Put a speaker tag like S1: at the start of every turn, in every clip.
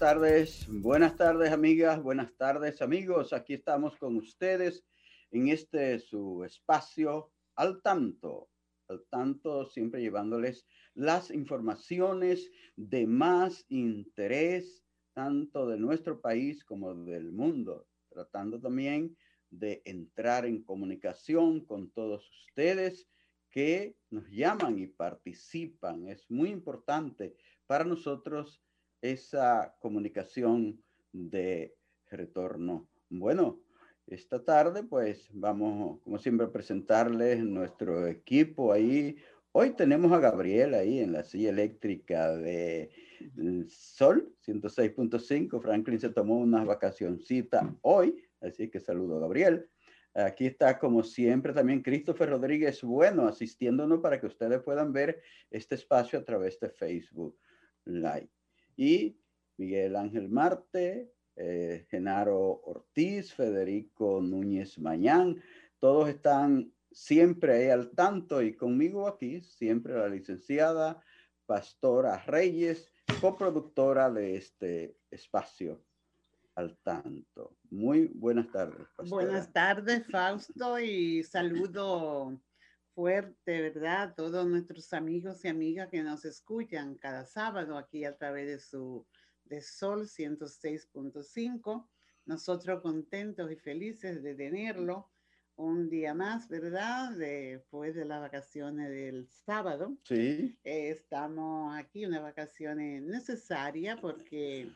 S1: Tardes, buenas tardes amigas, buenas tardes amigos. Aquí estamos con ustedes en este su espacio al tanto, al tanto siempre llevándoles las informaciones de más interés tanto de nuestro país como del mundo, tratando también de entrar en comunicación con todos ustedes que nos llaman y participan. Es muy importante para nosotros esa comunicación de retorno. Bueno, esta tarde pues vamos, como siempre, a presentarles nuestro equipo ahí. Hoy tenemos a Gabriel ahí en la silla eléctrica de Sol 106.5. Franklin se tomó una vacacioncita hoy, así que saludo a Gabriel. Aquí está, como siempre, también Christopher Rodríguez Bueno, asistiéndonos para que ustedes puedan ver este espacio a través de Facebook Live y Miguel Ángel Marte, eh, Genaro Ortiz, Federico Núñez Mañán, todos están siempre ahí al tanto y conmigo aquí siempre la licenciada Pastora Reyes, coproductora de este espacio al tanto. Muy buenas tardes.
S2: Buenas tardes, Fausto, y saludo fuerte, ¿verdad? Todos nuestros amigos y amigas que nos escuchan cada sábado aquí a través de su de Sol 106.5. Nosotros contentos y felices de tenerlo un día más, ¿verdad? Después de las vacaciones del sábado.
S1: Sí.
S2: Eh, estamos aquí, una vacaciones necesaria porque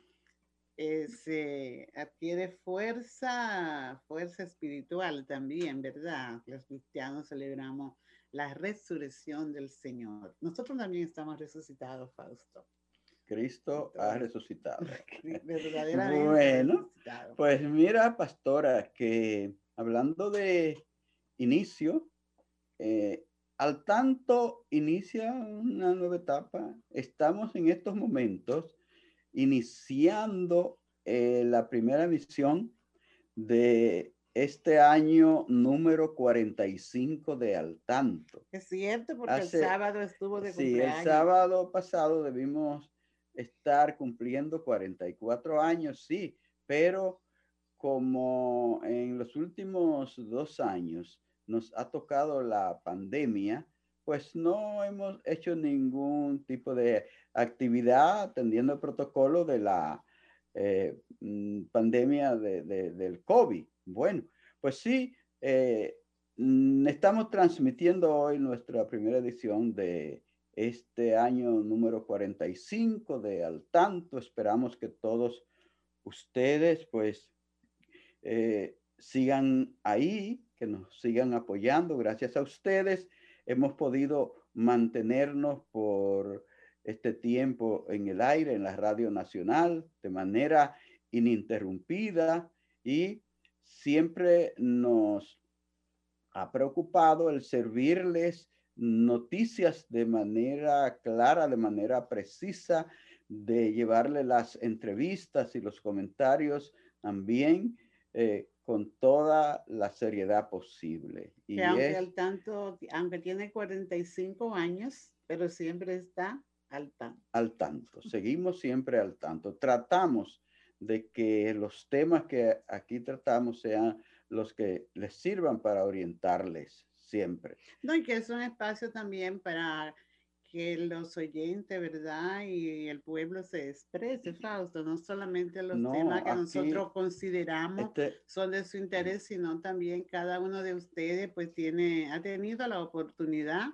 S2: se adquiere fuerza, fuerza espiritual también, ¿verdad? Los cristianos celebramos la resurrección del Señor. Nosotros también estamos resucitados, Fausto.
S1: Cristo ha resucitado. Verdaderamente. Bueno, pues mira, pastora, que hablando de inicio, eh, al tanto inicia una nueva etapa. Estamos en estos momentos iniciando eh, la primera misión de este año número 45 de Al Tanto.
S2: Es cierto, porque el sábado estuvo de
S1: sí, el sábado pasado debimos estar cumpliendo 44 años, sí, pero como en los últimos dos años nos ha tocado la pandemia, pues no hemos hecho ningún tipo de actividad atendiendo el protocolo de la eh, mm, pandemia del COVID. Bueno, pues sí, eh, mm, estamos transmitiendo hoy nuestra primera edición de este año número 45 de Al Tanto. Esperamos que todos ustedes pues eh, sigan ahí, que nos sigan apoyando. Gracias a ustedes hemos podido mantenernos por este tiempo en el aire, en la Radio Nacional, de manera ininterrumpida y siempre nos ha preocupado el servirles noticias de manera clara, de manera precisa, de llevarle las entrevistas y los comentarios también eh, con toda la seriedad posible.
S2: Y aunque, al tanto, aunque tiene 45 años, pero siempre está al tanto.
S1: Al tanto, seguimos siempre al tanto. Tratamos de que los temas que aquí tratamos sean los que les sirvan para orientarles siempre.
S2: No, y que es un espacio también para que los oyentes, ¿verdad? Y el pueblo se exprese, Fausto, no solamente los temas que nosotros consideramos este son de su interés, sino también cada uno de ustedes pues tiene, ha tenido la oportunidad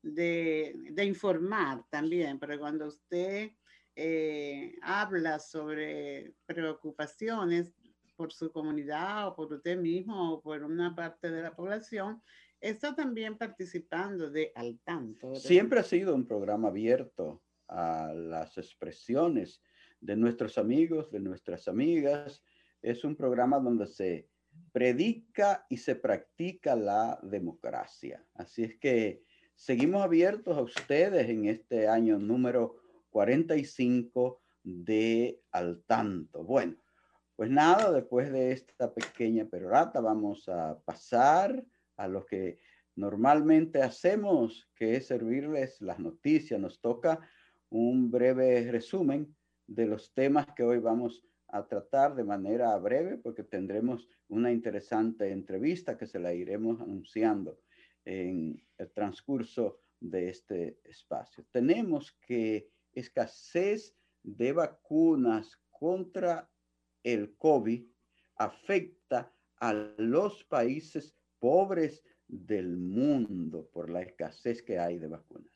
S2: de, de informar también, pero cuando usted eh, habla sobre preocupaciones por su comunidad o por usted mismo o por una parte de la población, está también participando de Al Tanto.
S1: Siempre ha sido un programa abierto a las expresiones de nuestros amigos, de nuestras amigas. Es un programa donde se predica y se practica la democracia. Así es que seguimos abiertos a ustedes en este año número 45 de Al Tanto. Bueno, pues nada, después de esta pequeña perorata vamos a pasar a lo que normalmente hacemos, que es servirles las noticias. Nos toca un breve resumen de los temas que hoy vamos a tratar de manera breve, porque tendremos una interesante entrevista que se la iremos anunciando en el transcurso de este espacio. Tenemos que escasez de vacunas contra el COVID afecta a los países pobres del mundo por la escasez que hay de vacunas.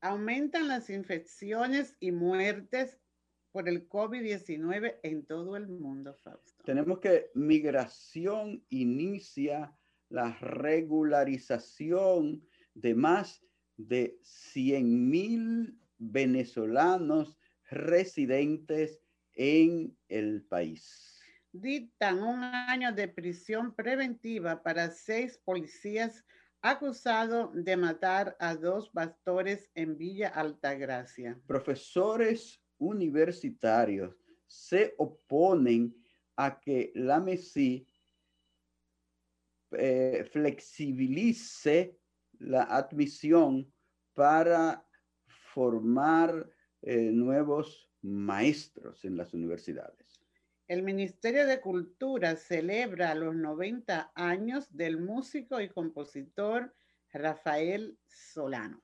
S2: Aumentan las infecciones y muertes por el COVID-19 en todo el mundo, Fausto.
S1: Tenemos que migración inicia la regularización de más de 100 mil venezolanos residentes en el país.
S2: Dictan un año de prisión preventiva para seis policías acusados de matar a dos pastores en Villa Altagracia.
S1: Profesores universitarios se oponen a que la MESI eh, flexibilice la admisión para formar eh, nuevos maestros en las universidades.
S2: El Ministerio de Cultura celebra los 90 años del músico y compositor Rafael Solano.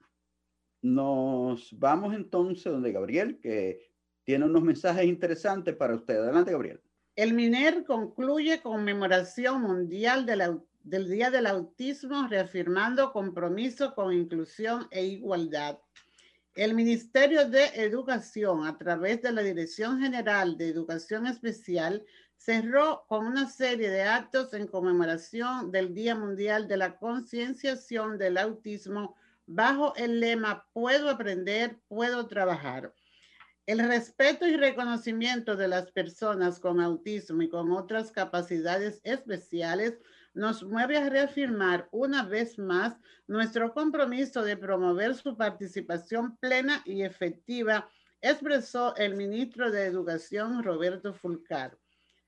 S1: Nos vamos entonces donde Gabriel, que tiene unos mensajes interesantes para usted. Adelante, Gabriel.
S2: El MINER concluye conmemoración mundial del Día del Autismo, reafirmando compromiso con inclusión e igualdad. El Ministerio de Educación, a través de la Dirección General de Educación Especial, cerró con una serie de actos en conmemoración del Día Mundial de la Concienciación del Autismo bajo el lema Puedo aprender, puedo trabajar. El respeto y reconocimiento de las personas con autismo y con otras capacidades especiales nos mueve a reafirmar una vez más nuestro compromiso de promover su participación plena y efectiva, expresó el ministro de Educación Roberto Fulcar.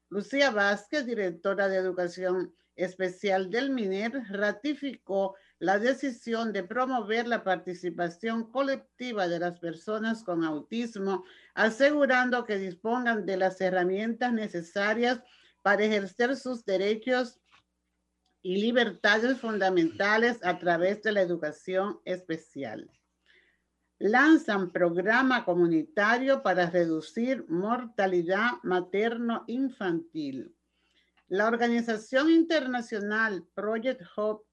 S2: Lucía Vázquez, directora de Educación Especial del MINER, ratificó la decisión de promover la participación colectiva de las personas con autismo, asegurando que dispongan de las herramientas necesarias para ejercer sus derechos y libertades fundamentales a través de la educación especial. Lanzan programa comunitario para reducir mortalidad materno-infantil. La organización internacional Project Hope,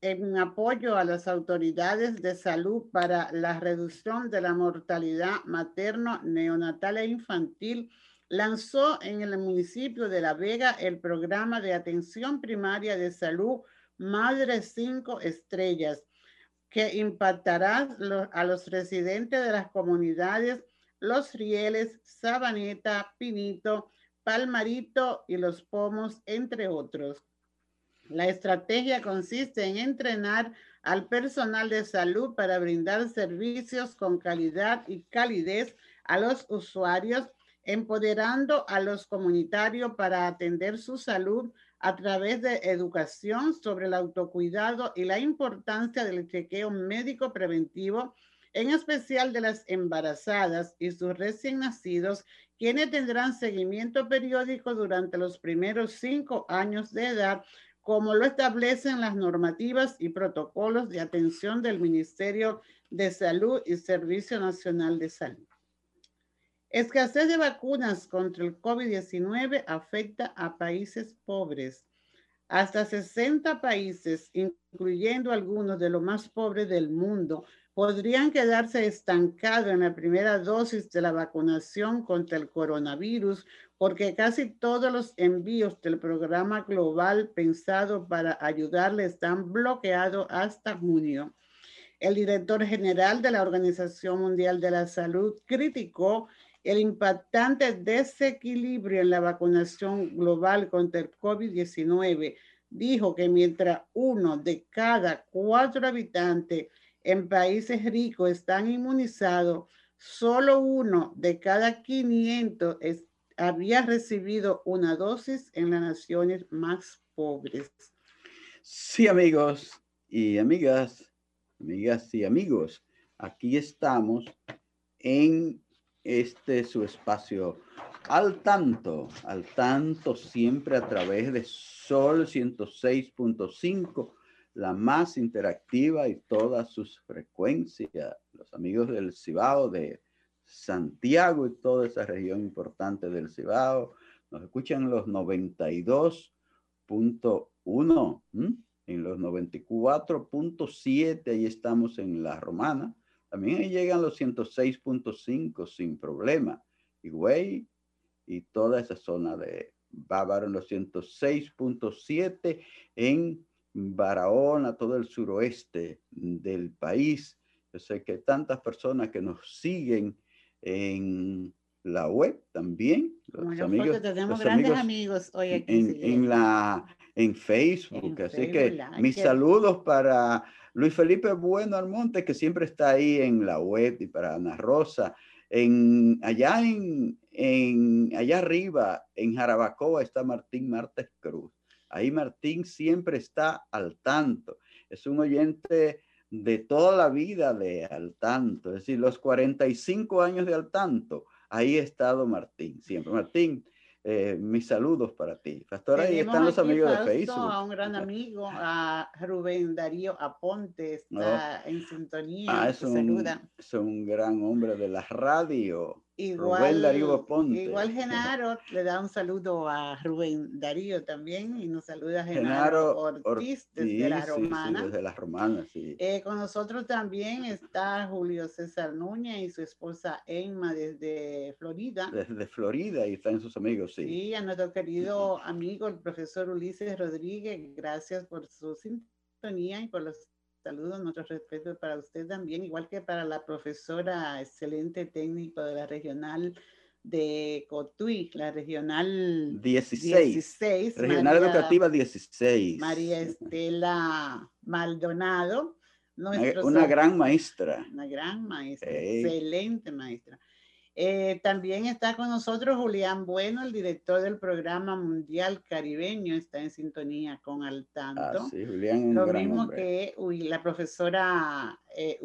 S2: en apoyo a las autoridades de salud para la reducción de la mortalidad materno-neonatal e infantil, lanzó en el municipio de La Vega el programa de atención primaria de salud Madre Cinco Estrellas, que impactará a los residentes de las comunidades Los Rieles, Sabaneta, Pinito, Palmarito y Los Pomos, entre otros. La estrategia consiste en entrenar al personal de salud para brindar servicios con calidad y calidez a los usuarios empoderando a los comunitarios para atender su salud a través de educación sobre el autocuidado y la importancia del chequeo médico preventivo, en especial de las embarazadas y sus recién nacidos, quienes tendrán seguimiento periódico durante los primeros cinco años de edad, como lo establecen las normativas y protocolos de atención del Ministerio de Salud y Servicio Nacional de Salud. Escasez de vacunas contra el COVID-19 afecta a países pobres. Hasta 60 países, incluyendo algunos de los más pobres del mundo, podrían quedarse estancados en la primera dosis de la vacunación contra el coronavirus porque casi todos los envíos del programa global pensado para ayudarle están bloqueados hasta junio. El director general de la Organización Mundial de la Salud criticó el impactante desequilibrio en la vacunación global contra el COVID-19. Dijo que mientras uno de cada cuatro habitantes en países ricos están inmunizados, solo uno de cada 500 había recibido una dosis en las naciones más pobres.
S1: Sí, amigos y amigas, amigas y amigos, aquí estamos en este su espacio al tanto, al tanto siempre a través de Sol 106.5 la más interactiva y todas sus frecuencias. Los amigos del Cibao de Santiago y toda esa región importante del Cibao nos escuchan los 92.1, en los 94.7, ahí estamos en La Romana. También ahí llegan los 106.5 sin problema. Y güey, y toda esa zona de Bávaro en los 106.7 en Barahona, todo el suroeste del país. Yo sé que tantas personas que nos siguen en la web también.
S2: Los amigos, tenemos grandes amigos, hoy aquí.
S1: En, la, en Facebook. Así que mis saludos para Luis Felipe Bueno Almonte, que siempre está ahí en la web, y para Ana Rosa. En, allá, en, en, allá arriba, en Jarabacoa, está Martín Martes Cruz. Ahí Martín siempre está al tanto. Es un oyente de toda la vida de al tanto, es decir, los 45 años de al tanto. Ahí ha estado Martín, siempre. Martín, eh, mis saludos para ti. Pastor, ahí están los amigos de Facebook.
S2: A un gran amigo, a Rubén Darío Aponte, está en sintonía. Ah,
S1: es, un, es un gran hombre de la radio. Igual, Darío
S2: igual Genaro le da un saludo a Rubén Darío también y nos saluda Genaro, Ortiz, desde la Romana.
S1: Sí, desde la Romana, sí.
S2: Eh, con nosotros también está Julio César Núñez y su esposa Emma desde Florida.
S1: Desde Florida y están sus amigos, sí.
S2: Sí, a nuestro querido amigo el profesor Ulises Rodríguez, gracias por su sintonía y por los Saludos, nuestro respeto para usted también, igual que para la profesora excelente técnico de la regional de Cotuí, la regional
S1: 16. regional educativa 16.
S2: María Estela Maldonado.
S1: Una, gran maestra.
S2: Una gran maestra, excelente maestra. Eh, también está con nosotros Julián Bueno, el director del programa mundial caribeño, está en sintonía con Al Tanto.
S1: Ah, sí, Julián
S2: Lo mismo que la profesora eh,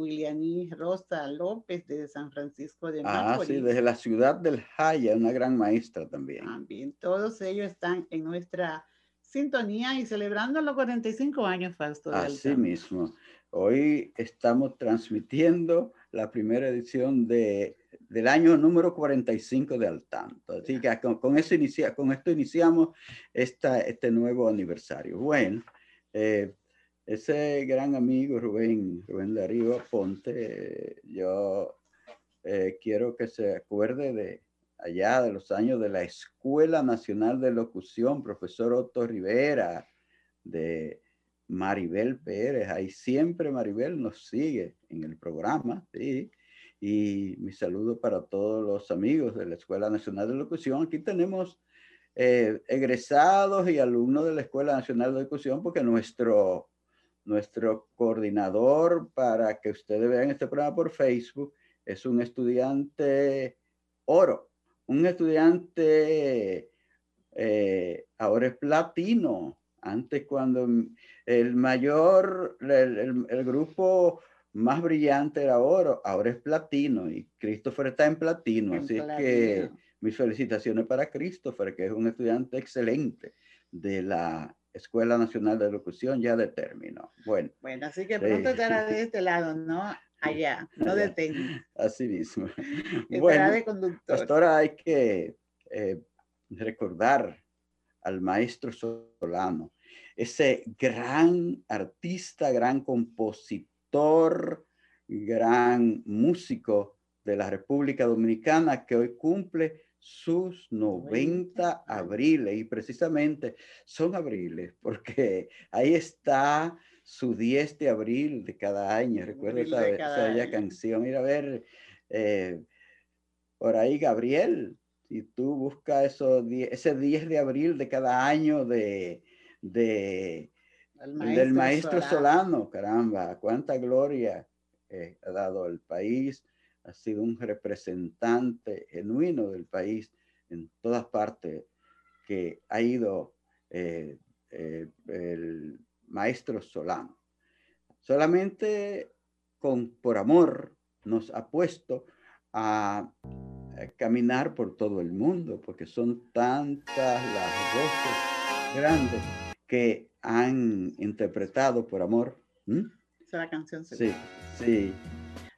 S2: Rosa López de San Francisco de
S1: Macorís. Ah, sí, desde la ciudad del Jaya, una gran maestra también.
S2: También, todos ellos están en nuestra sintonía y celebrando los 45 años, Fausto.
S1: Así mismo. Hoy estamos transmitiendo la primera edición de del año número 45 de Al Tanto. Así que con, eso inicia, con esto iniciamos esta, este nuevo aniversario. Bueno, eh, ese gran amigo Rubén, Rubén Darío Ponte, yo eh, quiero que se acuerde de allá de los años de la Escuela Nacional de Locución, profesor Otto Rivera, de Maribel Pérez. Ahí siempre Maribel nos sigue en el programa, ¿sí? Y mi saludo para todos los amigos de la Escuela Nacional de Locución. Aquí tenemos eh, egresados y alumnos de la Escuela Nacional de Locución porque nuestro, nuestro coordinador para que ustedes vean este programa por Facebook es un estudiante oro, un estudiante eh, ahora es platino. Antes cuando el mayor, el, el grupo más brillante era oro, ahora es platino y Christopher está en platino, así que mis felicitaciones para Christopher, que es un estudiante excelente de la Escuela Nacional de Locución ya de término. Bueno.
S2: Bueno, así que pronto estará de este lado, ¿no? Allá, no detengo.
S1: Así mismo.
S2: Bueno, de conductor.
S1: Pastora, hay que eh, recordar al maestro Solano, ese gran artista, gran compositor, gran músico de la República Dominicana que hoy cumple sus 90 abriles y precisamente son abriles porque ahí está su 10 de abril de cada año. Recuerda esa, canción. Mira, a ver, eh, por ahí Gabriel, si tú buscas eso, ese 10 de abril de cada año de, de del maestro Solano. caramba, cuánta gloria eh, ha dado al país ha sido un representante genuino del país en todas partes que ha ido eh, eh, el maestro Solano. Solamente con, por amor nos ha puesto a, caminar por todo el mundo, porque son tantas las voces grandes que han interpretado por amor.
S2: Esa la canción.
S1: Sí, sí.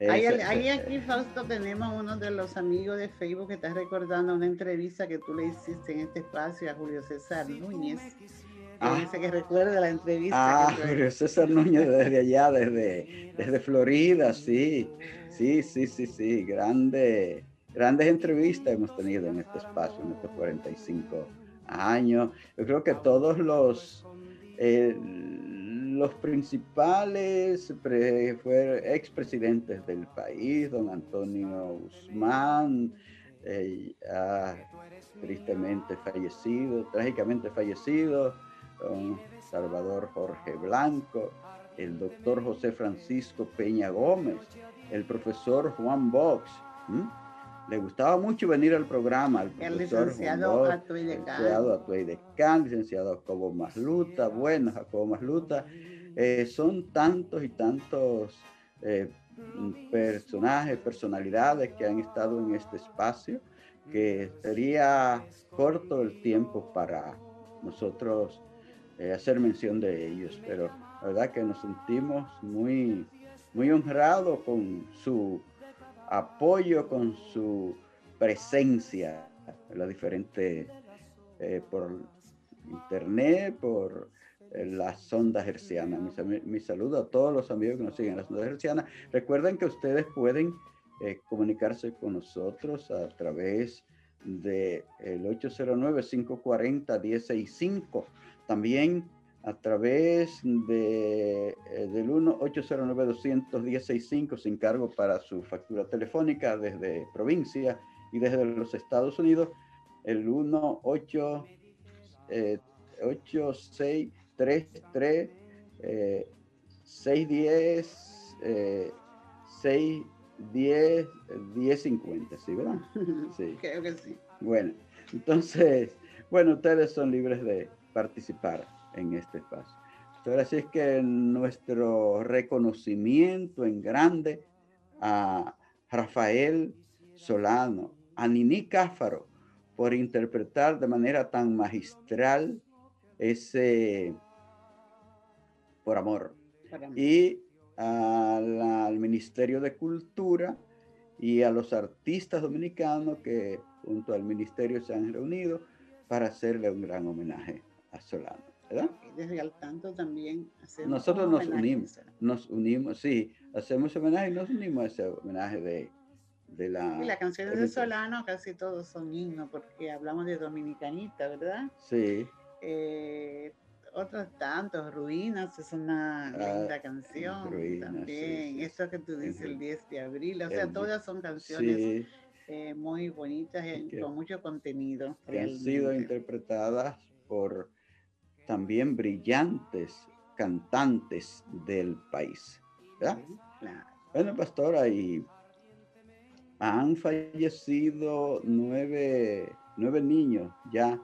S2: Ahí, aquí, Fausto, tenemos uno de los amigos de Facebook que está recordando una entrevista que tú le hiciste en este espacio a Julio César Núñez. Ah. Dice que recuerda la entrevista.
S1: Ah, Julio César Núñez desde allá, desde, desde Florida, sí. Sí, sí, sí, sí. Grande, grandes entrevistas hemos tenido en este espacio, en estos 45 años. Yo creo que todos los... Eh, los principales expresidentes del país, don Antonio Guzmán, eh, tristemente fallecido, trágicamente fallecido, don Salvador Jorge Blanco, el doctor José Francisco Peña Gómez, el profesor Juan Box le gustaba mucho venir al programa.
S2: El, licenciado Atuey
S1: Decán. licenciado Jacobo Masluta, bueno, Jacobo Masluta. Eh, son tantos y tantos eh, personajes, personalidades que han estado en este espacio que sería corto el tiempo para nosotros eh, hacer mención de ellos, pero la verdad que nos sentimos muy, muy honrados con su apoyo con su presencia en la diferente, eh, por internet, por eh, las ondas hercianas. Mi, saludo a todos los amigos que nos siguen en las ondas hercianas. Recuerden que ustedes pueden eh, comunicarse con nosotros a través del el 809-540-165. También a través de, eh, del 1-809-210-65 sin cargo para su factura telefónica desde provincia y desde los Estados Unidos, el 1 8 8633 610 610 1050, ¿sí, verdad?
S2: Sí. Creo que sí.
S1: Bueno, entonces, bueno, ustedes son libres de participar en este espacio. Entonces, así es que nuestro reconocimiento en grande a Rafael Solano, a Nini Cáfaro, por interpretar de manera tan magistral ese por amor. Y al Ministerio de Cultura y a los artistas dominicanos que junto al ministerio se han reunido para hacerle un gran homenaje a Solano.
S2: Desde al tanto también
S1: Nosotros nos unimos, nos unimos, sí, hacemos homenaje y nos unimos a ese homenaje de, de la...
S2: Y las canciones de Solano casi todos son himnos porque hablamos de Dominicanita, ¿verdad?
S1: Sí.
S2: Eh, otros tantos, Ruinas es una ah, linda canción también. Esto que tú dices el 10 de abril, o sea, todas son canciones eh, muy bonitas y con mucho contenido.
S1: Que han sido interpretadas por también brillantes cantantes del país. ¿verdad? Bueno, pastora, y han fallecido nueve, niños ya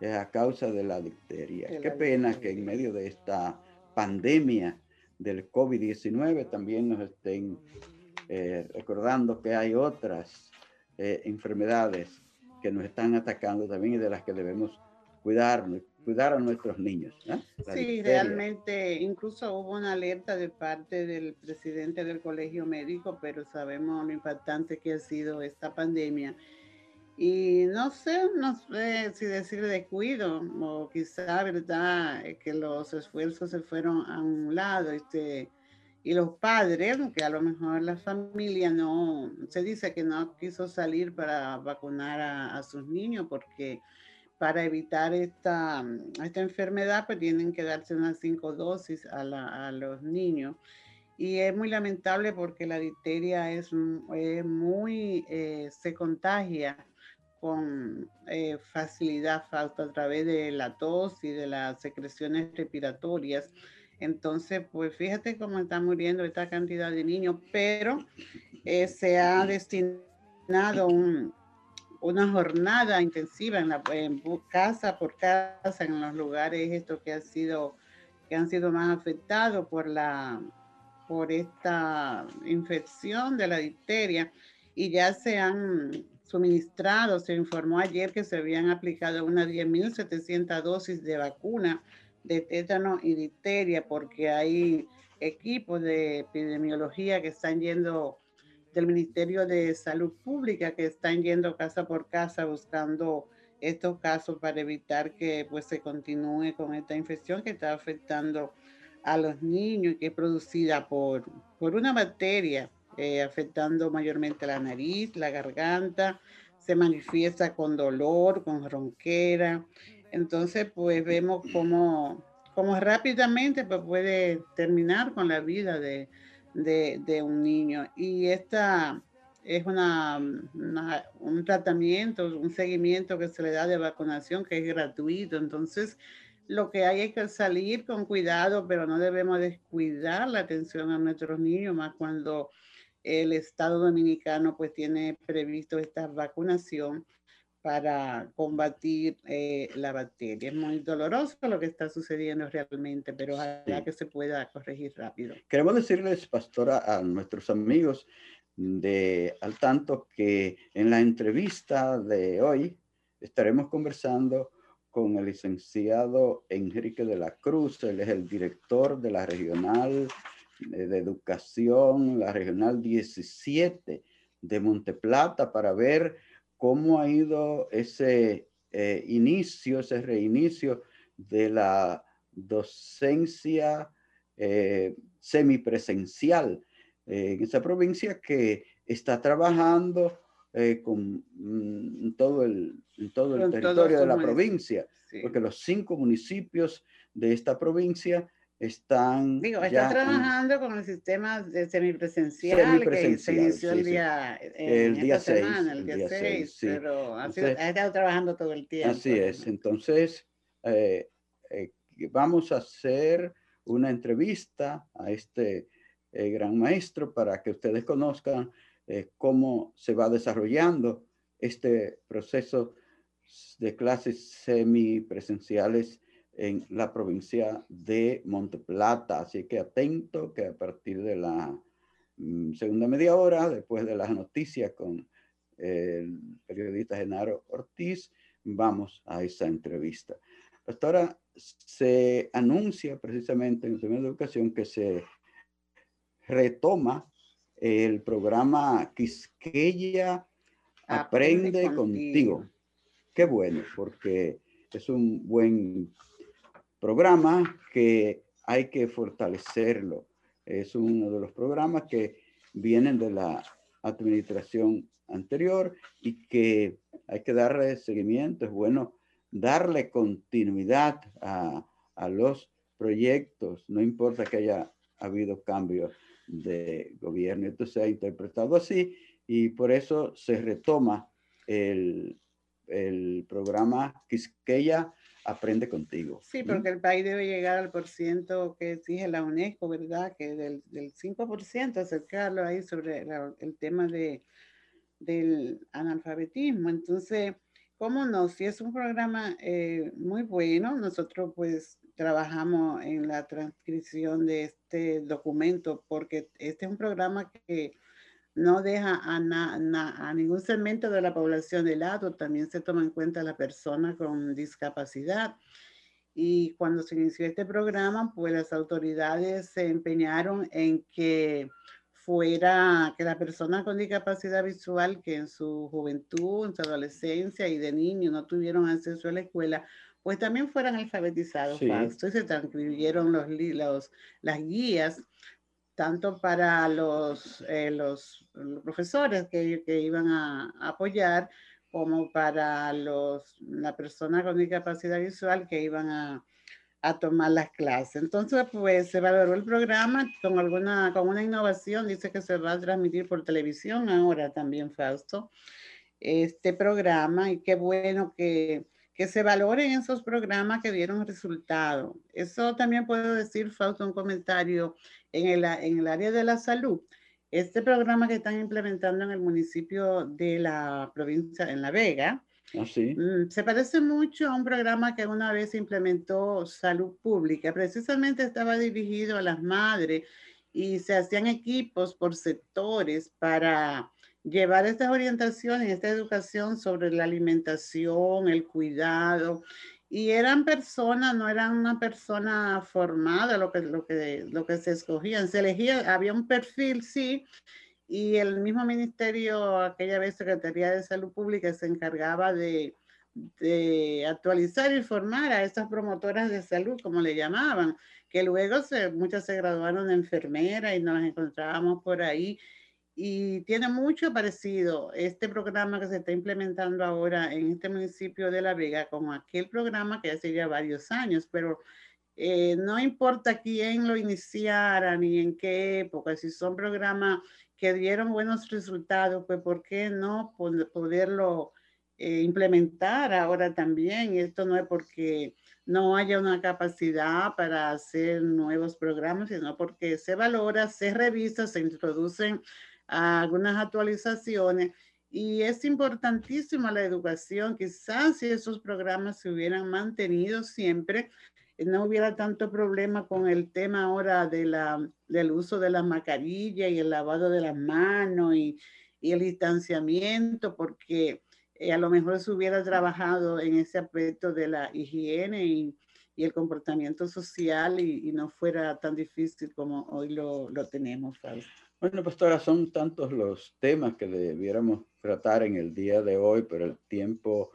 S1: eh, a causa de la difteria. Qué pena que en medio de esta pandemia del COVID-19 también nos estén eh, recordando que hay otras eh, enfermedades que nos están atacando también y de las que debemos cuidarnos cuidar a nuestros niños.
S2: Sí, realmente, incluso hubo una alerta de parte del presidente del colegio médico, pero sabemos lo impactante que ha sido esta pandemia. Y no sé, no sé si decir descuido o quizá, ¿verdad?, que los esfuerzos se fueron a un lado. Este, y los padres, que a lo mejor la familia no, se dice que no quiso salir para vacunar a, sus niños porque para evitar esta, esta enfermedad pues tienen que darse unas cinco dosis a, los niños. Y es muy lamentable porque la difteria es, muy, eh, se contagia con eh, facilidad a través de la tos y de las secreciones respiratorias. Entonces, pues fíjate cómo está muriendo esta cantidad de niños, pero eh, se ha destinado una jornada intensiva en la casa por casa en los lugares estos que han sido que han sido más afectados por la por esta infección de la difteria. Y ya se han suministrado, se informó ayer que se habían aplicado unas 10.700 dosis de vacuna de tétano y difteria, porque hay equipos de epidemiología que están yendo del Ministerio de Salud Pública, que están yendo casa por casa buscando estos casos para evitar que pues se continúe con esta infección que está afectando a los niños y que es producida por, por una bacteria eh, afectando mayormente la nariz, la garganta, se manifiesta con dolor, con ronquera, entonces, pues vemos cómo, cómo rápidamente pues, puede terminar con la vida de, un niño. Y esta es una, un tratamiento, un seguimiento que se le da de vacunación que es gratuito. Entonces, lo que hay es que salir con cuidado, pero no debemos descuidar la atención a nuestros niños, más cuando el Estado Dominicano pues tiene previsto esta vacunación para combatir eh, la bacteria. Es muy doloroso lo que está sucediendo realmente, pero ojalá que se pueda corregir rápido.
S1: Queremos decirles, pastora, a nuestros amigos de al tanto que en la entrevista de hoy estaremos conversando con el licenciado Enrique de la Cruz, él es el director de la regional eh, de educación, la regional 17 de Monteplata, para ver cómo ha ido ese eh, inicio, ese reinicio de la docencia eh, semipresencial eh, en esa provincia que está trabajando con mm, todo el, todo el territorio de la provincia, porque los cinco municipios de esta provincia están.
S2: Digo, está trabajando con el sistema de semipresencial, que se inició el día, el día 6, el día 6, pero ha, estado trabajando todo el tiempo.
S1: Así es. Entonces, eh, eh, vamos a hacer una entrevista a este eh, gran maestro para que ustedes conozcan cómo se va desarrollando este proceso de clases semipresenciales en la provincia de Monteplata. Así que atento que a partir de la mm, segunda media hora, después de las noticias con el periodista Genaro Ortiz, vamos a esa entrevista. Hasta ahora se anuncia precisamente en el tema de educación que se retoma el programa Quisqueya Aprende, contigo. contigo. Qué bueno, porque es un buen programa que hay que fortalecerlo. Es uno de los programas que vienen de la administración anterior y que hay que darle seguimiento. Es bueno darle continuidad a, a los proyectos, no importa que haya habido cambio de gobierno. Esto se ha interpretado así y por eso se retoma el, el programa Quisqueya aprende contigo.
S2: Sí, porque el país debe llegar al por ciento que exige la UNESCO, ¿verdad? Que del, del 5%, acercarlo ahí sobre el tema de, del analfabetismo. Entonces, ¿cómo no? Si es un programa eh, muy bueno, nosotros pues trabajamos en la transcripción de este documento porque este es un programa que no deja a, a, ningún segmento de la población de lado, también se toma en cuenta la persona con discapacidad. Y cuando se inició este programa, pues las autoridades se empeñaron en que fuera que la persona con discapacidad visual que en su juventud, en su adolescencia y de niño no tuvieron acceso a la escuela, pues también fueran alfabetizados. Entonces se transcribieron los, los, las guías tanto para los, eh, los, profesores que, que, iban a apoyar como para los, la persona con discapacidad visual que iban a, a tomar las clases. Entonces, pues se valoró el programa con alguna, con una innovación, dice que se va a transmitir por televisión ahora también, Fausto, este programa y qué bueno que, que se valoren esos programas que dieron resultado. Eso también puedo decir, Fausto, un comentario en el, en el área de la salud. Este programa que están implementando en el municipio de la provincia, en La Vega,
S1: ¿Ah, sí?
S2: Mm, se parece mucho a un programa que una vez implementó Salud Pública. Precisamente estaba dirigido a las madres y se hacían equipos por sectores para llevar estas orientaciones, esta educación sobre la alimentación, el cuidado. Y eran personas, no eran una persona formada lo que, lo que, lo que se escogían. Se elegía, había un perfil, sí, y el mismo ministerio, aquella vez Secretaría de Salud Pública, se encargaba de, de actualizar y formar a estas promotoras de salud, como le llamaban, que luego se, muchas se graduaron de enfermera y nos encontrábamos por ahí. Y tiene mucho parecido este programa que se está implementando ahora en este municipio de La Vega con aquel programa que ya varios años, pero eh, no importa quién lo iniciara ni en qué época, si son programas que dieron buenos resultados, pues ¿por qué no poderlo eh, implementar ahora también? Esto no es porque no haya una capacidad para hacer nuevos programas, sino porque se valora, se revisa, se introducen algunas actualizaciones y es importantísima la educación. Quizás si esos programas se hubieran mantenido siempre, no hubiera tanto problema con el tema ahora de la, del uso de la mascarilla y el lavado de las manos y, y el distanciamiento, porque eh, a lo mejor se hubiera trabajado en ese aspecto de la higiene y, y el comportamiento social y, y, no fuera tan difícil como hoy lo, lo tenemos,
S1: Bueno, pastora, son tantos los temas que debiéramos tratar en el día de hoy, pero el tiempo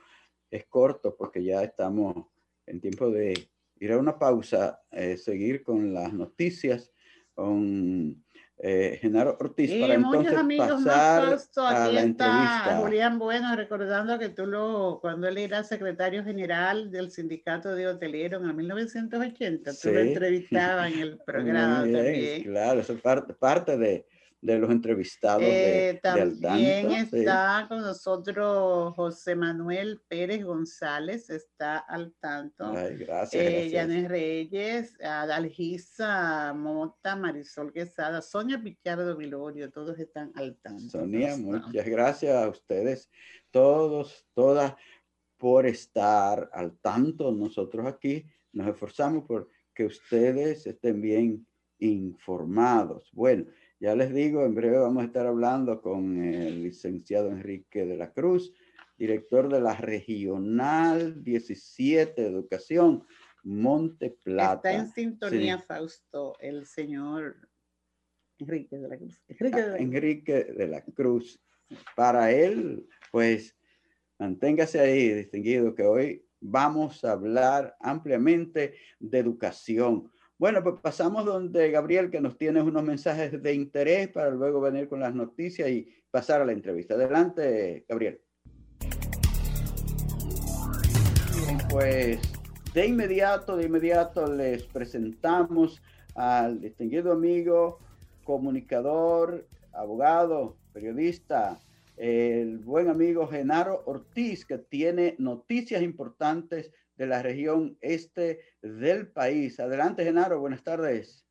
S1: es corto porque ya estamos en tiempo de ir a una pausa, eh, seguir con las noticias con eh, Genaro Ortiz para entonces pasar a la entrevista.
S2: Julián Bueno, recordando que tú lo, cuando él era secretario general del sindicato de hoteleros en 1980, tú lo entrevistabas en el programa también.
S1: Claro, eso es parte, parte de, de los entrevistados
S2: eh, También está con nosotros José Manuel Pérez González, está al tanto.
S1: Ay, gracias, eh,
S2: Yanes Reyes, Adalgisa Mota, Marisol Quesada, Sonia Pichardo Vilorio, todos están al tanto.
S1: Sonia, muchas gracias a ustedes, todos, todas, por estar al tanto. Nosotros aquí nos esforzamos por que ustedes estén bien informados. Bueno. Ya les digo, en breve vamos a estar hablando con el licenciado Enrique de la Cruz, director de la Regional 17 de Educación, Monte Plata.
S2: Está en sintonía, Fausto, el señor Enrique de la Cruz.
S1: Enrique de la, Cruz. Para él, pues, manténgase ahí, distinguido, que hoy vamos a hablar ampliamente de educación bueno, pues pasamos donde Gabriel, que nos tiene unos mensajes de interés para luego venir con las noticias y pasar a la entrevista. Adelante, Gabriel. pues de inmediato, de inmediato les presentamos al distinguido amigo, comunicador, abogado, periodista, el buen amigo Genaro Ortiz, que tiene noticias importantes de la región este del país. Adelante, Genaro, buenas tardes.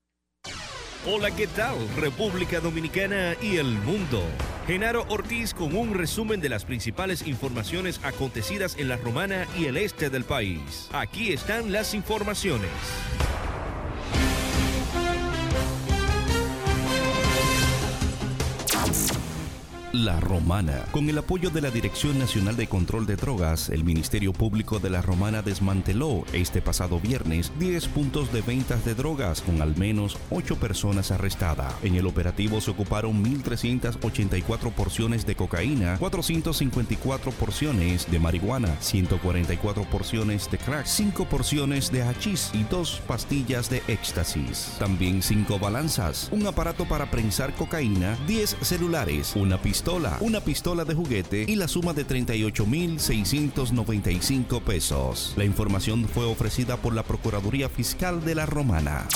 S3: Hola, ¿qué tal? República Dominicana y el mundo. Genaro Ortiz con un resumen de las principales informaciones acontecidas en la Romana y el este del país. Aquí están las informaciones. La Romana. Con el apoyo de la Dirección Nacional de Control de Drogas, el Ministerio Público de La Romana desmanteló este pasado viernes 10 puntos de ventas de drogas con al menos 8 personas arrestadas. En el operativo se ocuparon 1.384 porciones de cocaína, 454 porciones de marihuana, 144 porciones de crack, 5 porciones de hachís y 2 pastillas de éxtasis. También 5 balanzas, un aparato para prensar cocaína, 10 celulares, una pistola, una pistola de juguete y la suma de 38.695 pesos. La información fue ofrecida por la Procuraduría Fiscal de la Romana.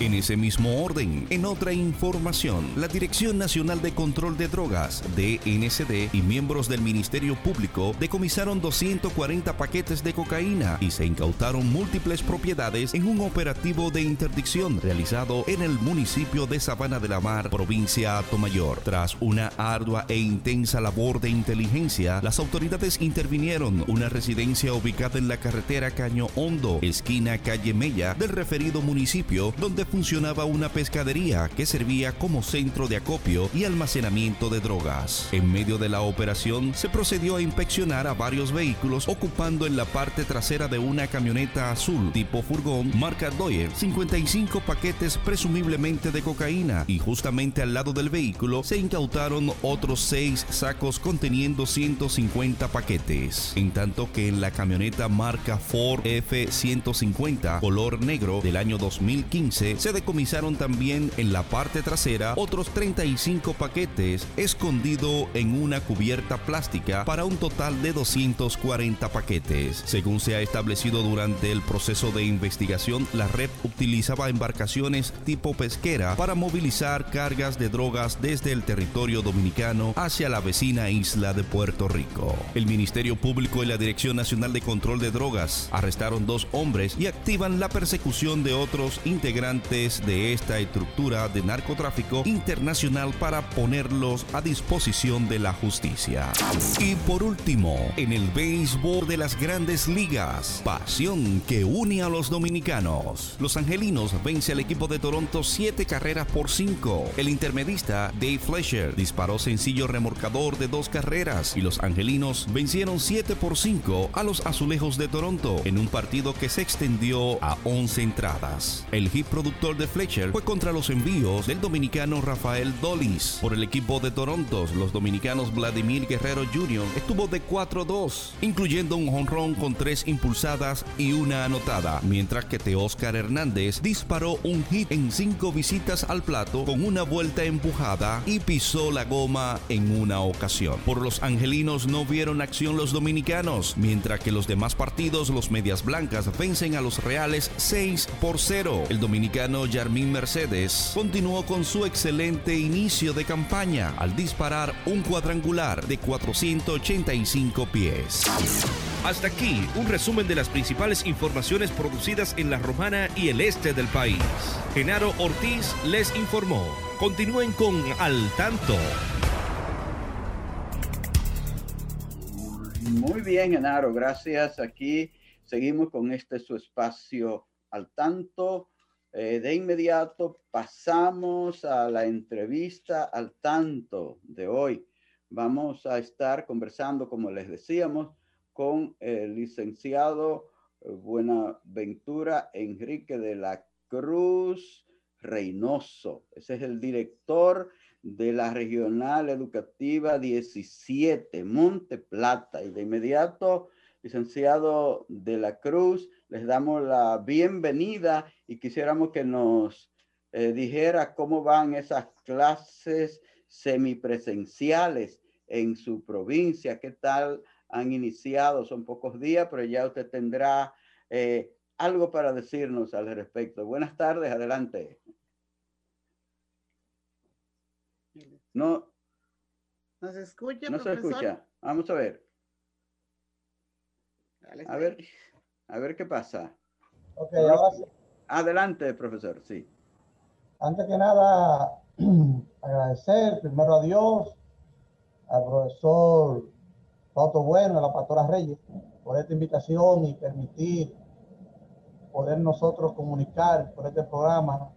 S3: En ese mismo orden, en otra información, la Dirección Nacional de Control de Drogas, DNCD, y miembros del Ministerio Público decomisaron 240 paquetes de cocaína y se incautaron múltiples propiedades en un operativo de interdicción realizado en el municipio de Sabana de la Mar, provincia Tomayor. Tras una ardua e intensa labor de inteligencia, las autoridades intervinieron una residencia ubicada en la carretera Caño Hondo, esquina calle Mella del referido municipio, donde funcionaba una pescadería que servía como centro de acopio y almacenamiento de drogas. En medio de la operación se procedió a inspeccionar a varios vehículos ocupando en la parte trasera de una camioneta azul tipo furgón marca Doyer 55 paquetes presumiblemente de cocaína y justamente al lado del vehículo se incautaron otros 6 sacos conteniendo 150 paquetes, en tanto que en la camioneta marca Ford F150 color negro del año 2015 se decomisaron también en la parte trasera otros 35 paquetes escondido en una cubierta plástica para un total de 240 paquetes. Según se ha establecido durante el proceso de investigación, la red utilizaba embarcaciones tipo pesquera para movilizar cargas de drogas desde el territorio dominicano hacia la vecina isla de Puerto Rico. El Ministerio Público y la Dirección Nacional de Control de Drogas arrestaron dos hombres y activan la persecución de otros integrantes de esta estructura de narcotráfico internacional para ponerlos a disposición de la justicia. Y por último, en el béisbol de las grandes ligas, pasión que une a los dominicanos. Los angelinos vence al equipo de Toronto siete carreras por cinco. El intermedista Dave Fletcher disparó sencillo remorcador de dos carreras y los angelinos vencieron 7 por 5 a los azulejos de Toronto en un partido que se extendió a 11 entradas. El hit productor de Fletcher fue contra los envíos del dominicano Rafael Dolis. Por el equipo de Toronto, los dominicanos Vladimir Guerrero Jr. estuvo de 4-2, incluyendo un honrón con tres impulsadas y una anotada, mientras que Teóscar Hernández disparó un hit en cinco visitas al plato con una vuelta empujada y pisó la goma en una ocasión. Por los angelinos no vieron acción los dominicanos, mientras que los demás partidos, los medias blancas, vencen a los reales 6 por 0. El dominicano Yarmín Mercedes continuó con su excelente inicio de campaña al disparar un cuadrangular de 485 pies. Hasta aquí un resumen de las principales informaciones producidas en la Romana y el este del país. Genaro Ortiz les informó. Continúen con Al Tanto.
S1: Muy bien, Genaro, gracias. Aquí seguimos con este su espacio al tanto. Eh, de inmediato pasamos a la entrevista al tanto de hoy. Vamos a estar conversando, como les decíamos, con el licenciado eh, Buenaventura Enrique de la Cruz Reynoso. Ese es el director de la Regional Educativa 17, Monte Plata. Y de inmediato, licenciado de la Cruz, les damos la bienvenida y quisiéramos que nos eh, dijera cómo van esas clases semipresenciales en su provincia, qué tal han iniciado, son pocos días, pero ya usted tendrá eh, algo para decirnos al respecto. Buenas tardes, adelante. No.
S2: ¿No se escucha?
S1: No se escucha. Vamos a ver. A ver, a ver qué pasa.
S4: Ok, ahora sí.
S1: Adelante, profesor, sí.
S4: Antes que nada, agradecer primero a Dios, al profesor Pato Bueno, a la pastora Reyes, por esta invitación y permitir poder nosotros comunicar por este programa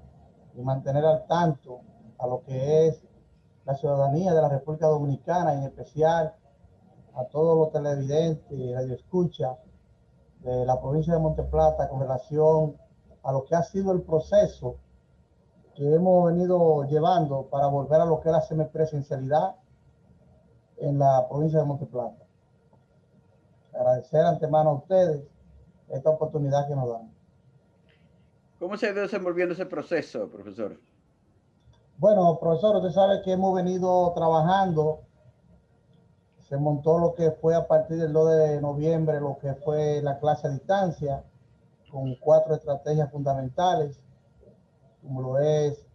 S4: y mantener al tanto a lo que es la ciudadanía de la República Dominicana, en especial a todos los televidentes y radioescuchas de la provincia de Monteplata con relación a lo que ha sido el proceso que hemos venido llevando para volver a lo que es la semipresencialidad en la provincia de Monteplata. Agradecer antemano a ustedes esta oportunidad que nos dan.
S1: ¿Cómo se ha ido desenvolviendo ese proceso, profesor?
S4: Bueno, profesor, usted sabe que hemos venido trabajando. Se montó lo que fue a partir del 2 de noviembre, lo que fue la clase a distancia, con cuatro estrategias fundamentales, como lo es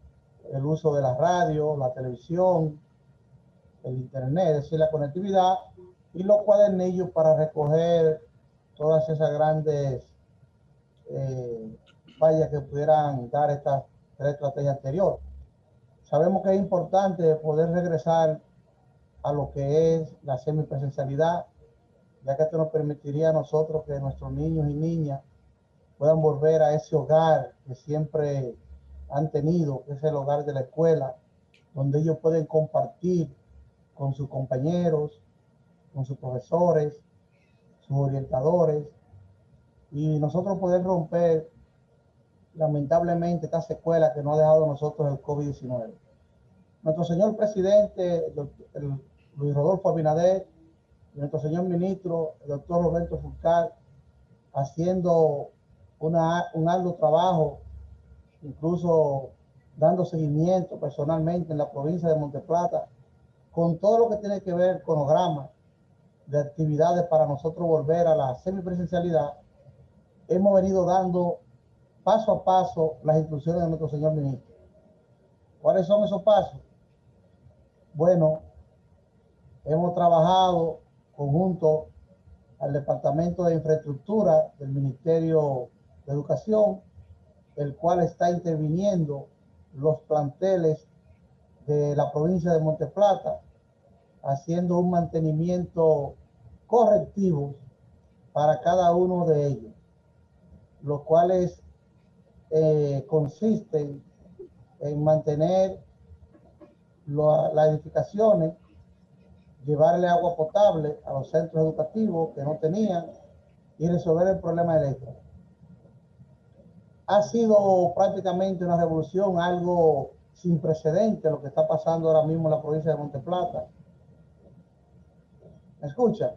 S4: el uso de la radio, la televisión, el internet, es decir, la conectividad, y los cuadernillos para recoger todas esas grandes eh, que pudieran dar estas tres estrategias anteriores. Sabemos que es importante poder regresar a lo que es la semipresencialidad, ya que esto nos permitiría a nosotros que nuestros niños y niñas puedan volver a ese hogar que siempre han tenido, que es el hogar de la escuela, donde ellos pueden compartir con sus compañeros, con sus profesores, sus orientadores, y nosotros poder romper lamentablemente esta secuela que nos ha dejado a nosotros el COVID-19. Nuestro señor presidente, el, Luis Rodolfo Abinader, y nuestro señor ministro, el doctor Roberto Fulcar, haciendo una, un arduo trabajo, incluso dando seguimiento personalmente en la provincia de Monteplata, con todo lo que tiene que ver con cronograma de actividades para nosotros volver a la semipresencialidad, hemos venido dando paso a paso las instrucciones de nuestro señor ministro. ¿Cuáles son esos pasos? Bueno, hemos trabajado conjunto al Departamento de Infraestructura del Ministerio de Educación, el cual está interviniendo los planteles de la provincia de Monteplata, haciendo un mantenimiento correctivo para cada uno de ellos, los cuales eh, consisten en mantener las edificaciones, llevarle agua potable a los centros educativos que no tenían y resolver el problema eléctrico. Ha sido prácticamente una revolución, algo sin precedente lo que está pasando ahora mismo en la provincia de Monteplata. ¿Me escucha?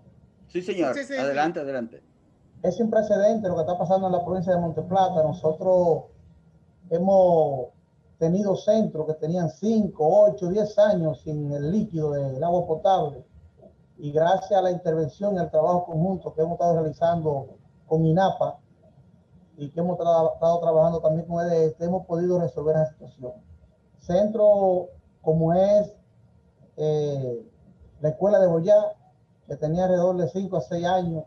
S1: Sí, señor. adelante, adelante
S4: es sin precedente lo que está pasando en la provincia de Monteplata. Nosotros hemos tenido centros que tenían 5, 8, 10 años sin el líquido del agua potable. Y gracias a la intervención y al trabajo conjunto que hemos estado realizando con INAPA y que hemos estado trabajando también con EDS, hemos podido resolver esa situación. Centro como es eh, la escuela de Boyá, que tenía alrededor de 5 a 6 años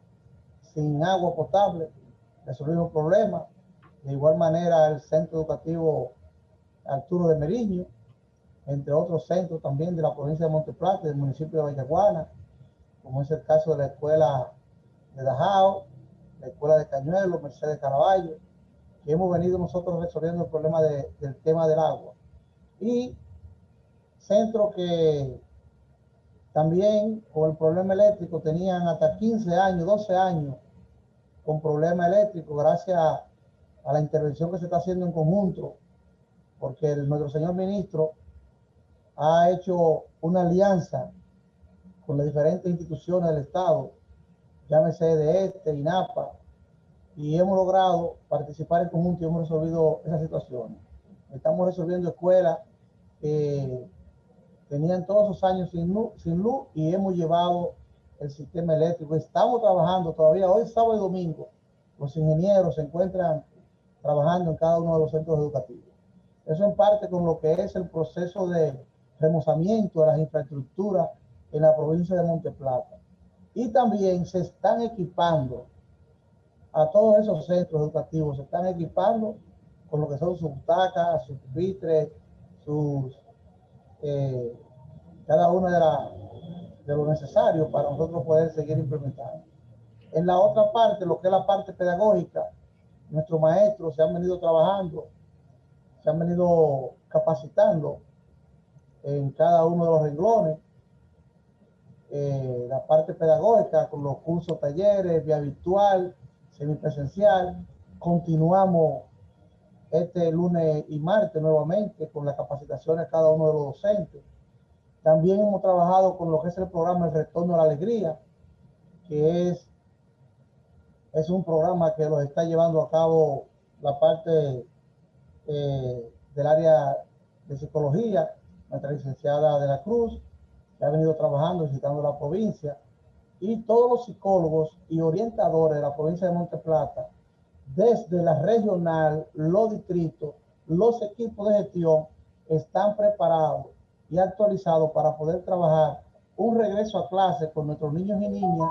S4: sin agua potable, resolvimos problemas. De igual manera, el centro educativo Arturo de Meriño, entre otros centros también de la provincia de Monteplata, del municipio de Vallaguana, como es el caso de la escuela de Dajao, la escuela de Cañuelo, Mercedes Caraballo, que hemos venido nosotros resolviendo el problema del tema del agua. Y centro que también con el problema eléctrico tenían hasta 15 años, 12 años con problema eléctrico gracias a, la intervención que se está haciendo en conjunto, porque nuestro señor ministro ha hecho una alianza con las diferentes instituciones del Estado, llámese de este, INAPA, y hemos logrado participar en conjunto y hemos resolvido esa situación. Estamos resolviendo escuelas que tenían todos esos años sin luz, sin luz y hemos llevado el sistema eléctrico. Estamos trabajando todavía, hoy sábado y domingo, los ingenieros se encuentran trabajando en cada uno de los centros educativos. Eso en parte con lo que es el proceso de remozamiento de las infraestructuras en la provincia de Monteplata. Y también se están equipando a todos esos centros educativos, se están equipando con lo que son sus butacas, sus vitres, sus, eh, cada una de las de lo necesario para nosotros poder seguir implementando. En la otra parte, lo que es la parte pedagógica, nuestros maestros se han venido trabajando, se han venido capacitando en cada uno de los renglones. Eh, la parte pedagógica con los cursos, talleres, vía virtual, semipresencial. Continuamos este lunes y martes nuevamente con la capacitación de cada uno de los docentes. También hemos trabajado con lo que es el programa El Retorno a la Alegría, que es, es un programa que los está llevando a cabo la parte eh, del área de psicología, nuestra licenciada de la Cruz, que ha venido trabajando, visitando la provincia, y todos los psicólogos y orientadores de la provincia de Monte Plata, desde la regional, los distritos, los equipos de gestión, están preparados y actualizados para poder trabajar un regreso a clase con nuestros niños y niñas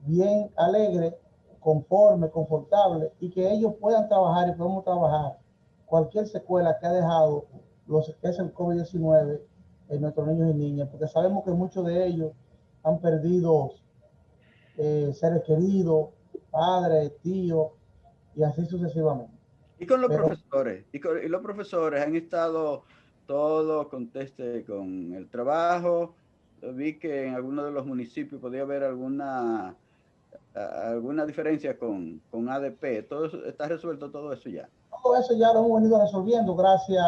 S4: bien alegre, conforme, confortable y que ellos puedan trabajar y podemos trabajar cualquier secuela que ha dejado los que es el COVID-19 en nuestros niños y niñas, porque sabemos que muchos de ellos han perdido eh, seres queridos, padres, tíos, y así sucesivamente.
S1: Y con los profesores, y, y, los profesores han estado todos conteste con el trabajo. Vi que en algunos de los municipios podía haber alguna alguna diferencia con, con ADP. Todo está resuelto todo eso ya.
S4: Todo eso ya lo hemos venido resolviendo gracias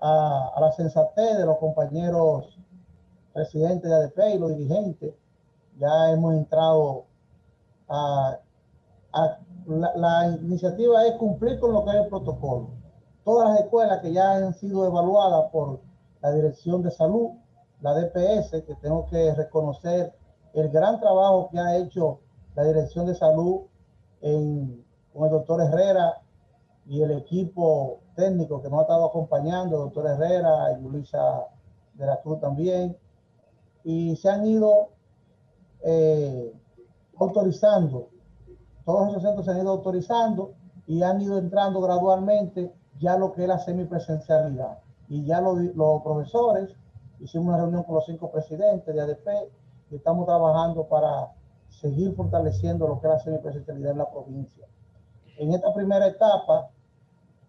S4: a, la sensatez de los compañeros presidentes de ADP y los dirigentes. Ya hemos entrado a, la, la, iniciativa es cumplir con lo que es el protocolo. Todas las escuelas que ya han sido evaluadas por la Dirección de Salud, la DPS, que tengo que reconocer el gran trabajo que ha hecho la Dirección de Salud con el doctor Herrera y el equipo técnico que nos ha estado acompañando, el doctor Herrera y Luisa de la Cruz también, y se han ido eh, autorizando, todos esos centros se han ido autorizando y han ido entrando gradualmente ya lo que es la semipresencialidad. Y ya los, los profesores, hicimos una reunión con los cinco presidentes de ADP, y estamos trabajando para seguir fortaleciendo lo que es la semipresencialidad en la provincia. En esta primera etapa,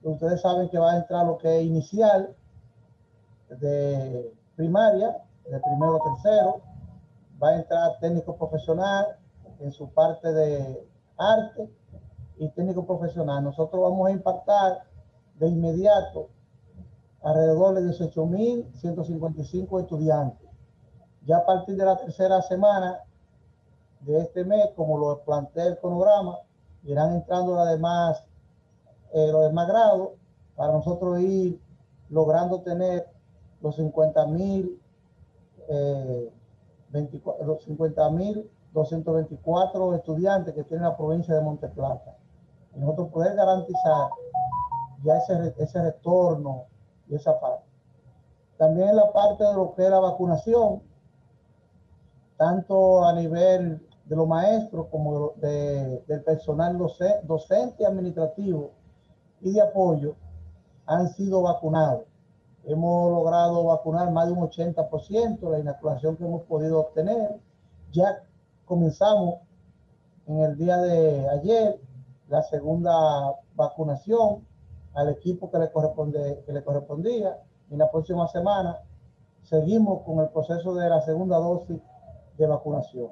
S4: ustedes saben que va a entrar lo que es inicial de primaria, de primero a tercero, va a entrar técnico profesional en su parte de arte y técnico profesional. Nosotros vamos a impactar de inmediato alrededor de 18.155 estudiantes ya a partir de la tercera semana de este mes, como lo plantea el cronograma, irán entrando los demás, eh, los demás grados para nosotros ir logrando tener los 50 mil, eh, los 50 mil 224 estudiantes que tiene la provincia de Monteplata. Y nosotros poder garantizar ya ese, ese retorno y esa parte. También en la parte de lo que es la vacunación, tanto a nivel de los maestros como de, del personal docente, administrativo y de apoyo, han sido vacunados. Hemos logrado vacunar más de un 80% la inoculación que hemos podido obtener. Ya comenzamos en el día de ayer la segunda vacunación al equipo que le, corresponde, que le correspondía. Y la próxima semana seguimos con el proceso de la segunda dosis de vacunación.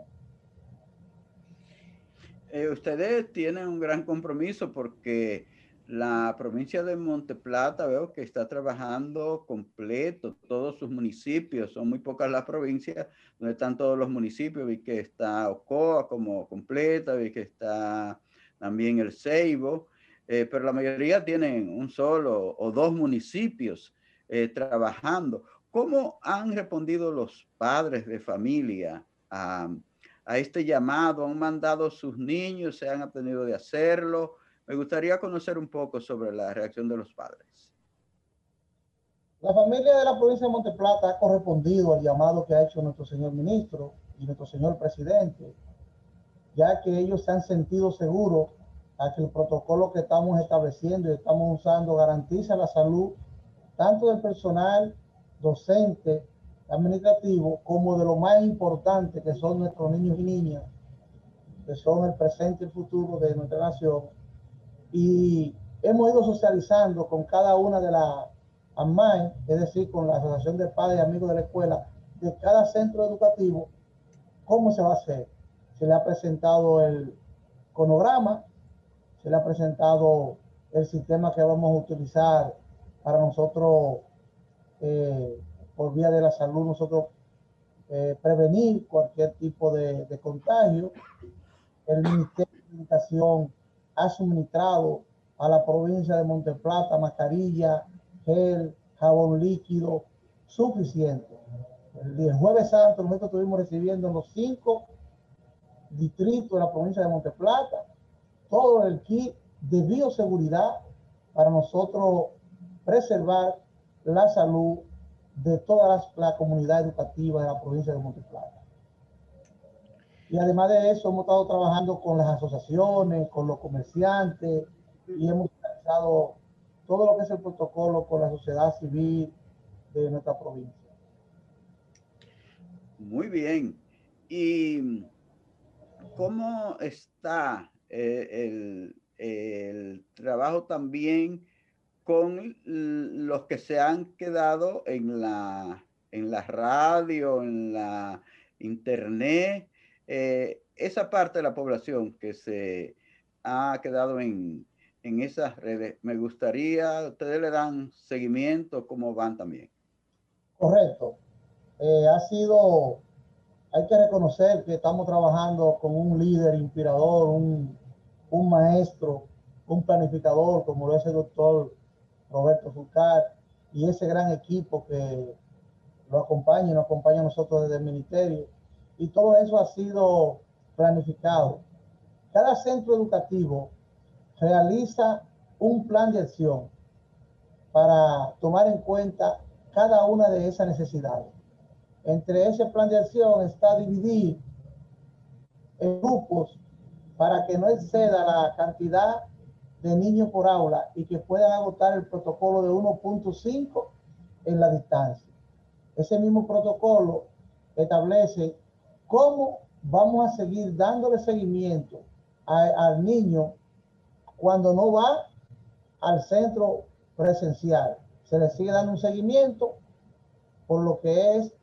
S1: Eh, ustedes tienen un gran compromiso porque la provincia de Monteplata veo que está trabajando completo, todos sus municipios, son muy pocas las provincias donde están todos los municipios, vi que está Ocoa como completa, vi que está también el Ceibo, eh, pero la mayoría tienen un solo o dos municipios eh, trabajando. ¿Cómo han respondido los padres de familia a, este llamado, han mandado sus niños, se han tenido de hacerlo. Me gustaría conocer un poco sobre la reacción de los padres.
S4: La familia de la provincia de Monteplata ha correspondido al llamado que ha hecho nuestro señor ministro y nuestro señor presidente, ya que ellos se han sentido seguros a que el protocolo que estamos estableciendo y estamos usando garantiza la salud tanto del personal docente administrativo como de lo más importante que son nuestros niños y niñas, que son el presente y el futuro de nuestra nación. Y hemos ido socializando con cada una de, AMAI, es decir, con la Asociación de Padres y Amigos de la Escuela, de cada centro educativo, cómo se va a hacer. Se le ha presentado el cronograma, se le ha presentado el sistema que vamos a utilizar para nosotros, eh, por vía de la salud, nosotros eh, prevenir cualquier tipo de, contagio. El Ministerio de Educación ha suministrado a la provincia de Monteplata mascarilla, gel, jabón líquido suficiente. El, jueves santo nosotros estuvimos recibiendo los cinco distritos de la provincia de Monteplata todo el kit de bioseguridad para nosotros preservar la salud de toda la, comunidad educativa de la provincia de Monteplata. Y además de eso, hemos estado trabajando con las asociaciones, con los comerciantes y hemos realizado todo lo que es el protocolo con la sociedad civil de nuestra provincia.
S1: Muy bien. ¿Y cómo está el, el trabajo también con los que se han quedado en la, en la radio, en la internet, eh, esa parte de la población que se ha quedado en, en esas redes. Me gustaría, ustedes le dan seguimiento, ¿cómo van también?
S4: Correcto. Eh, ha sido, hay que reconocer que estamos trabajando con un líder inspirador, un, un maestro, un planificador, como lo es el doctor Roberto Fulcar, y ese gran equipo que lo acompaña y nos acompaña a nosotros desde el ministerio. Y todo eso ha sido planificado. Cada centro educativo realiza un plan de acción para tomar en cuenta cada una de esas necesidades. Entre ese plan de acción está dividir en grupos para que no exceda la cantidad de niños por aula y que puedan agotar el protocolo de 1.5 en la distancia. Ese mismo protocolo establece cómo vamos a seguir dándole seguimiento al niño cuando no va al centro presencial. Se le sigue dando un seguimiento por lo que es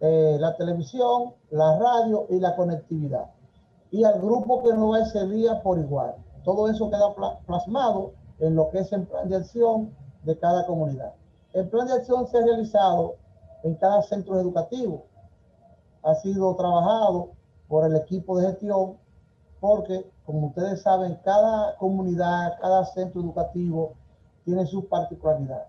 S4: eh, la televisión, la radio y la conectividad. Y al grupo que no va ese día por igual. Todo eso queda plasmado en lo que es el plan de acción de cada comunidad. El plan de acción se ha realizado en cada centro educativo. Ha sido trabajado por el equipo de gestión porque, como ustedes saben, cada comunidad, cada centro educativo tiene su particularidad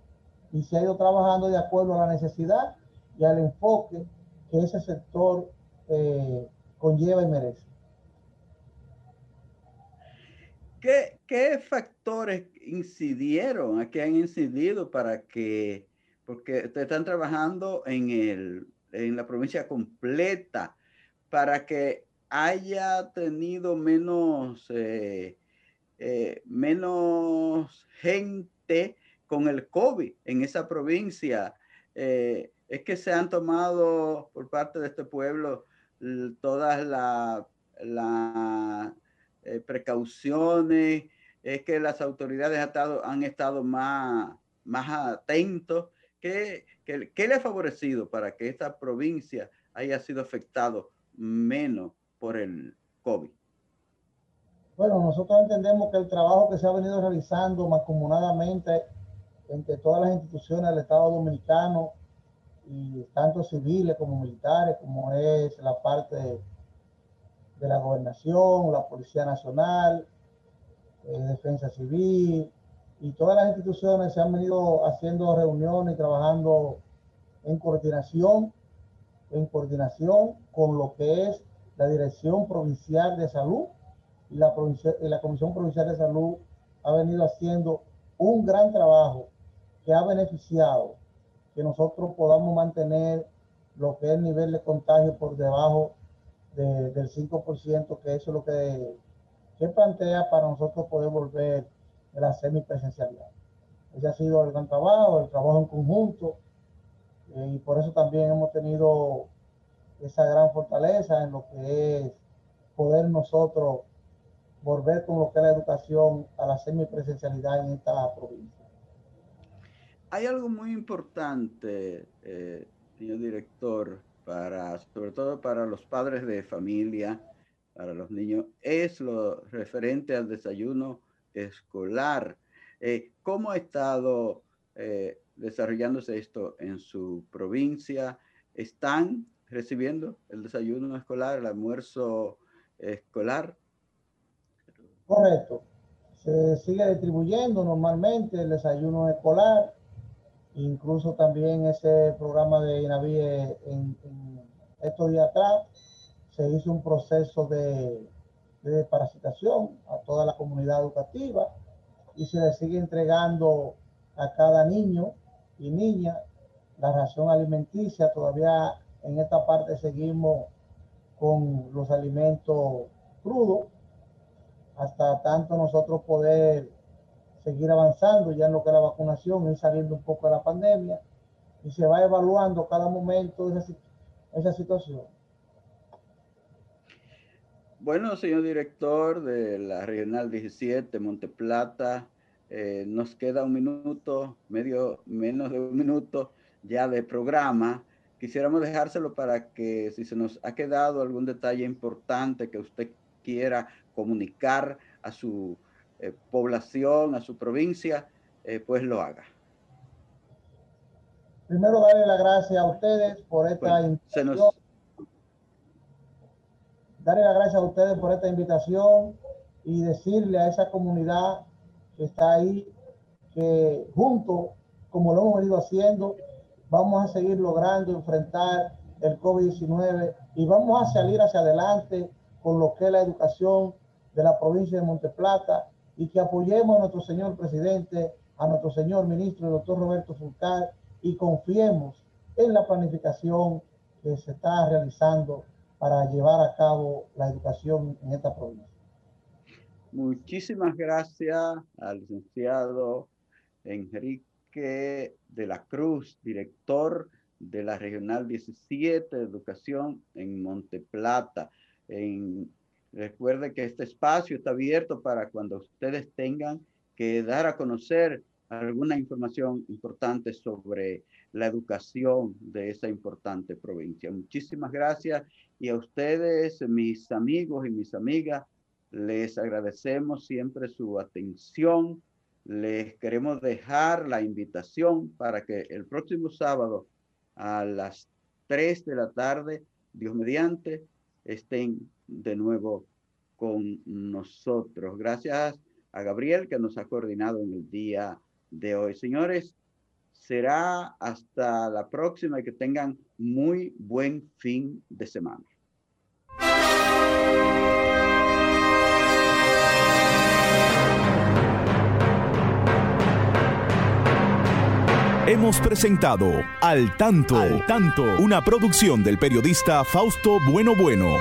S4: y se ha ido trabajando de acuerdo a la necesidad y al enfoque que ese sector eh, conlleva y merece.
S1: ¿Qué, factores incidieron, a qué han incidido para que, porque ustedes están trabajando en, el, en la provincia completa, para que haya tenido menos, eh, eh, menos gente con el COVID en esa provincia? Eh, es que se han tomado por parte de este pueblo todas las la, eh, precauciones, es que las autoridades han estado, más, más atentos. ¿Qué, qué, le ha favorecido para que esta provincia haya sido afectado menos por el COVID?
S4: Bueno, nosotros entendemos que el trabajo que se ha venido realizando mancomunadamente entre todas las instituciones del Estado Dominicano, y tanto civiles como militares, como es la parte de la gobernación, la Policía Nacional, eh, Defensa Civil y todas las instituciones se han venido haciendo reuniones y trabajando en coordinación, en coordinación con lo que es la Dirección Provincial de Salud y la, y la Comisión Provincial de Salud ha venido haciendo un gran trabajo que ha beneficiado que nosotros podamos mantener lo que es el nivel de contagio por debajo del 5%, que eso es lo que, que plantea para nosotros poder volver a la semipresencialidad. Ese ha sido el gran trabajo, el trabajo en conjunto, eh, y por eso también hemos tenido esa gran fortaleza en lo que es poder nosotros volver con lo que es la educación a la semipresencialidad en esta provincia.
S1: hay algo muy importante, eh, señor director, para, sobre todo para los padres de familia, para los niños, es lo referente al desayuno escolar. Eh, ¿Cómo ha estado eh, desarrollándose esto en su provincia? ¿Están recibiendo el desayuno escolar, el almuerzo escolar?
S4: Correcto. Se sigue distribuyendo normalmente el desayuno escolar, incluso también ese programa de INAVI en, estos días atrás se hizo un proceso de, de parasitación a toda la comunidad educativa y se le sigue entregando a cada niño y niña la ración alimenticia. Todavía en esta parte seguimos con los alimentos crudos hasta tanto nosotros poder seguir avanzando ya en lo que es la vacunación, y saliendo un poco de la pandemia y se va evaluando cada momento esa, esa situación.
S1: Bueno, señor director de la Regional 17, Monteplata, eh, nos queda un minuto, medio, menos de un minuto ya de programa. Quisiéramos dejárselo para que si se nos ha quedado algún detalle importante que usted quiera comunicar a su eh, población, a su provincia, eh, pues lo haga.
S4: Primero darle las gracias a ustedes por esta invitación. Darle las gracias a ustedes por esta invitación y decirle a esa comunidad que está ahí que juntos, como lo hemos venido haciendo, vamos a seguir logrando enfrentar el COVID-19 y vamos a salir hacia adelante con lo que es la educación de la provincia de Monteplata y que apoyemos a nuestro señor presidente, a nuestro señor ministro, el doctor Roberto Fulcar, y confiemos en la planificación que se está realizando para llevar a cabo la educación en esta provincia.
S1: Muchísimas gracias al licenciado Enrique de la Cruz, director de la Regional 17 de Educación en Monteplata. En, recuerde que este espacio está abierto para cuando ustedes tengan que dar a conocer alguna información importante sobre la educación de esa importante provincia. Muchísimas gracias y a ustedes, mis amigos y mis amigas, les agradecemos siempre su atención. Les queremos dejar la invitación para que el próximo sábado a las 3 de la tarde, Dios mediante, estén de nuevo con nosotros. Gracias a Gabriel que nos ha coordinado en el día de hoy. Señores, será hasta la próxima y que tengan muy buen fin de semana.
S5: Hemos presentado Al Tanto, Al Tanto, una producción del periodista Fausto Bueno Bueno.